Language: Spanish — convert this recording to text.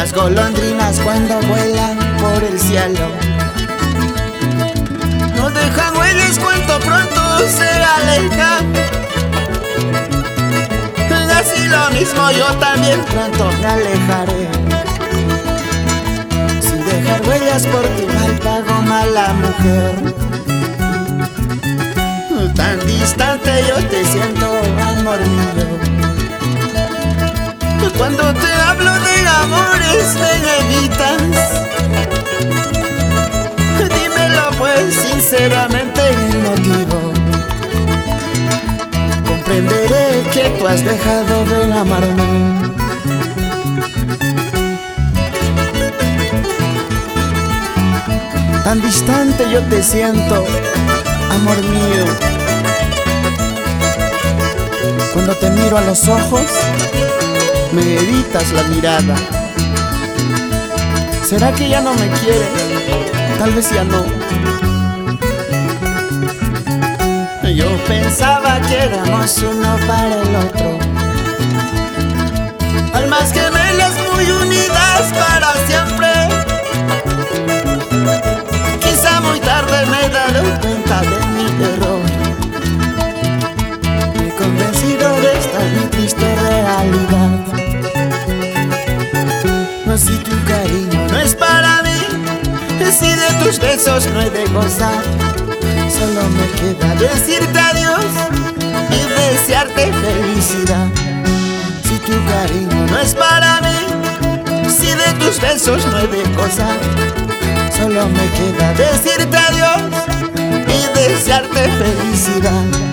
las golondrinas cuando vuelan por el cielo. No dejan huellas cuanto pronto se alejan. Así lo mismo yo también pronto me alejaré. Sin dejar huellas por tu mal pago, mala mujer. Tan distante yo te siento, amor mío. Cuando te hablo de amores evitas Dímelo pues sinceramente el motivo. Comprenderé que tú has dejado de amarme. Tan distante yo te siento, amor mío. Cuando te miro a los ojos me evitas la mirada. ¿Será que ya no me quiere? Tal vez ya no. Yo pensaba que éramos uno para el otro. Tus besos no he de gozar, solo me queda decirte adiós y desearte felicidad. Si tu cariño no es para mí, si de tus besos no he de gozar, solo me queda decirte adiós y desearte felicidad.